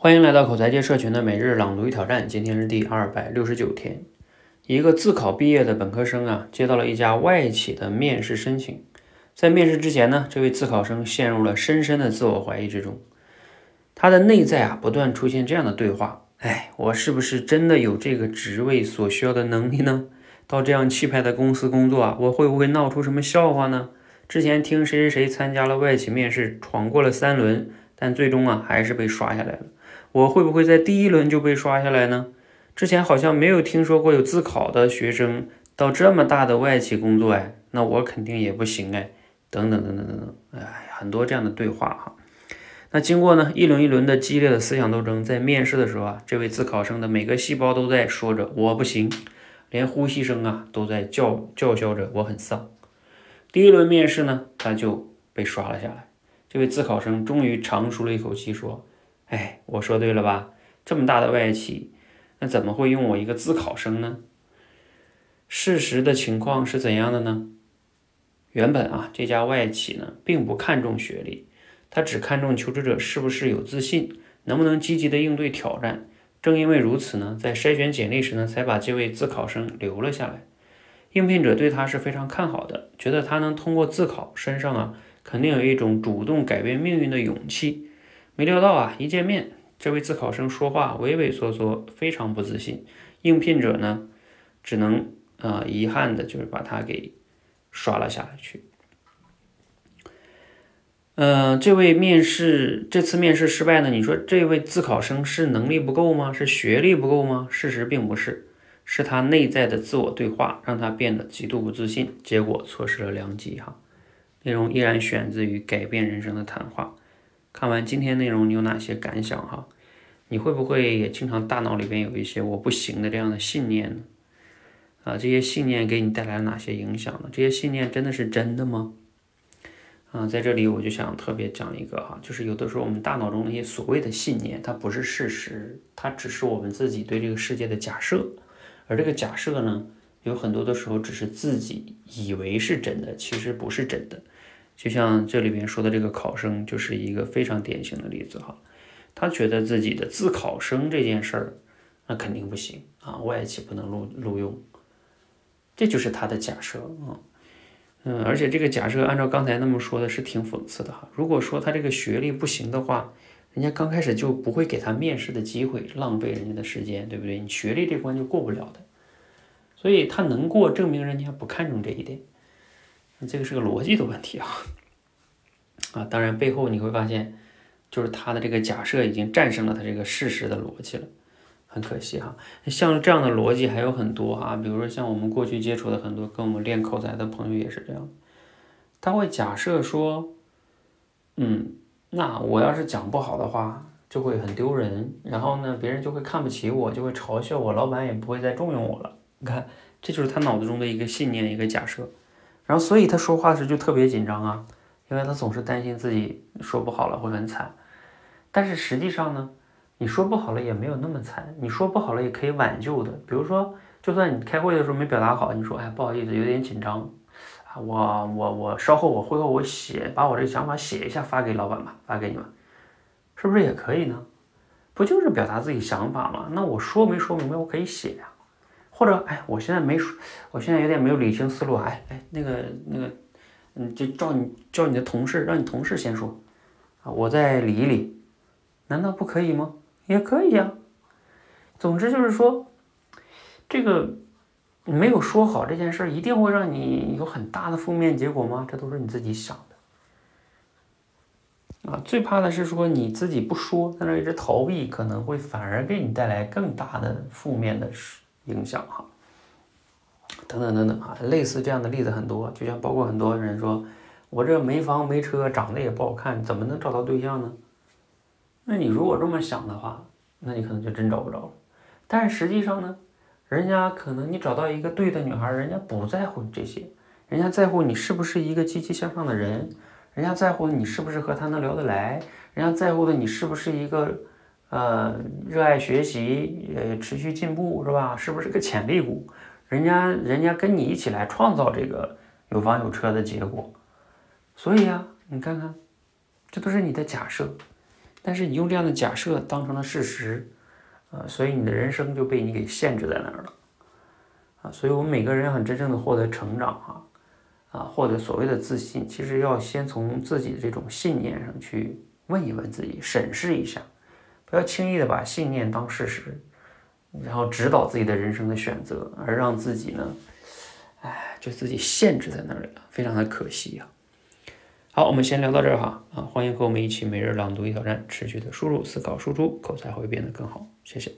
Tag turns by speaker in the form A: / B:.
A: 欢迎来到口才界社群的每日朗读与挑战，今天是第二百六十九天。一个自考毕业的本科生啊，接到了一家外企的面试申请。在面试之前呢，这位自考生陷入了深深的自我怀疑之中。他的内在啊，不断出现这样的对话：哎，我是不是真的有这个职位所需要的能力呢？到这样气派的公司工作啊，我会不会闹出什么笑话呢？之前听谁谁谁参加了外企面试，闯过了三轮，但最终啊，还是被刷下来了。我会不会在第一轮就被刷下来呢？之前好像没有听说过有自考的学生到这么大的外企工作哎，那我肯定也不行哎，等等等等等等，哎，很多这样的对话哈。那经过呢一轮一轮的激烈的思想斗争，在面试的时候啊，这位自考生的每个细胞都在说着我不行，连呼吸声啊都在叫叫嚣着我很丧。第一轮面试呢，他就被刷了下来。这位自考生终于长舒了一口气，说。哎，我说对了吧？这么大的外企，那怎么会用我一个自考生呢？事实的情况是怎样的呢？原本啊，这家外企呢，并不看重学历，他只看重求职者是不是有自信，能不能积极的应对挑战。正因为如此呢，在筛选简历时呢，才把这位自考生留了下来。应聘者对他是非常看好的，觉得他能通过自考，身上啊，肯定有一种主动改变命运的勇气。没料到啊，一见面，这位自考生说话畏畏缩缩，非常不自信。应聘者呢，只能啊遗憾的就是把他给刷了下去。嗯，这位面试这次面试失败呢？你说这位自考生是能力不够吗？是学历不够吗？事实并不是，是他内在的自我对话让他变得极度不自信，结果错失了良机哈。内容依然选自于《改变人生的谈话》。看完今天内容，你有哪些感想哈？你会不会也经常大脑里边有一些我不行的这样的信念呢？啊，这些信念给你带来了哪些影响呢？这些信念真的是真的吗？啊，在这里我就想特别讲一个哈，就是有的时候我们大脑中那些所谓的信念，它不是事实，它只是我们自己对这个世界的假设，而这个假设呢，有很多的时候只是自己以为是真的，其实不是真的。就像这里边说的这个考生，就是一个非常典型的例子哈。他觉得自己的自考生这件事儿，那肯定不行啊，外企不能录录用，这就是他的假设啊。嗯，而且这个假设按照刚才那么说的是挺讽刺的哈。如果说他这个学历不行的话，人家刚开始就不会给他面试的机会，浪费人家的时间，对不对？你学历这关就过不了的，所以他能过，证明人家不看重这一点。这个是个逻辑的问题啊，啊，当然背后你会发现，就是他的这个假设已经战胜了他这个事实的逻辑了，很可惜哈。像这样的逻辑还有很多哈，比如说像我们过去接触的很多跟我们练口才的朋友也是这样，他会假设说，嗯，那我要是讲不好的话，就会很丢人，然后呢，别人就会看不起我，就会嘲笑我，老板也不会再重用我了。你看，这就是他脑子中的一个信念，一个假设。然后，所以他说话时就特别紧张啊，因为他总是担心自己说不好了会很惨。但是实际上呢，你说不好了也没有那么惨，你说不好了也可以挽救的。比如说，就算你开会的时候没表达好，你说哎不好意思，有点紧张啊，我我我稍后我会后我写把我这个想法写一下发给老板吧，发给你们，是不是也可以呢？不就是表达自己想法吗？那我说没说明白，我可以写呀。或者，哎，我现在没说，我现在有点没有理清思路，哎哎，那个那个，嗯，就叫你叫你的同事，让你同事先说，啊，我再理一理，难道不可以吗？也可以呀。总之就是说，这个没有说好这件事，一定会让你有很大的负面结果吗？这都是你自己想的。啊，最怕的是说你自己不说，在那一直逃避，可能会反而给你带来更大的负面的事。影响哈，等等等等哈，类似这样的例子很多，就像包括很多人说，我这没房没车，长得也不好看，怎么能找到对象呢？那你如果这么想的话，那你可能就真找不着了。但是实际上呢，人家可能你找到一个对的女孩，人家不在乎这些，人家在乎你是不是一个积极向上的人，人家在乎你是不是和他能聊得来，人家在乎的你是不是一个。呃，热爱学习，呃，持续进步是吧？是不是个潜力股？人家人家跟你一起来创造这个有房有车的结果。所以啊，你看看，这都是你的假设。但是你用这样的假设当成了事实，啊，所以你的人生就被你给限制在那儿了，啊，所以我们每个人很真正的获得成长，哈，啊，获得所谓的自信，其实要先从自己的这种信念上去问一问自己，审视一下，不要轻易的把信念当事实，然后指导自己的人生的选择，而让自己呢，哎，就自己限制在那里了，非常的可惜啊。好，我们先聊到这儿哈啊！欢迎和我们一起每日朗读一挑战，持续的输入、思考、输出，口才会变得更好。谢谢。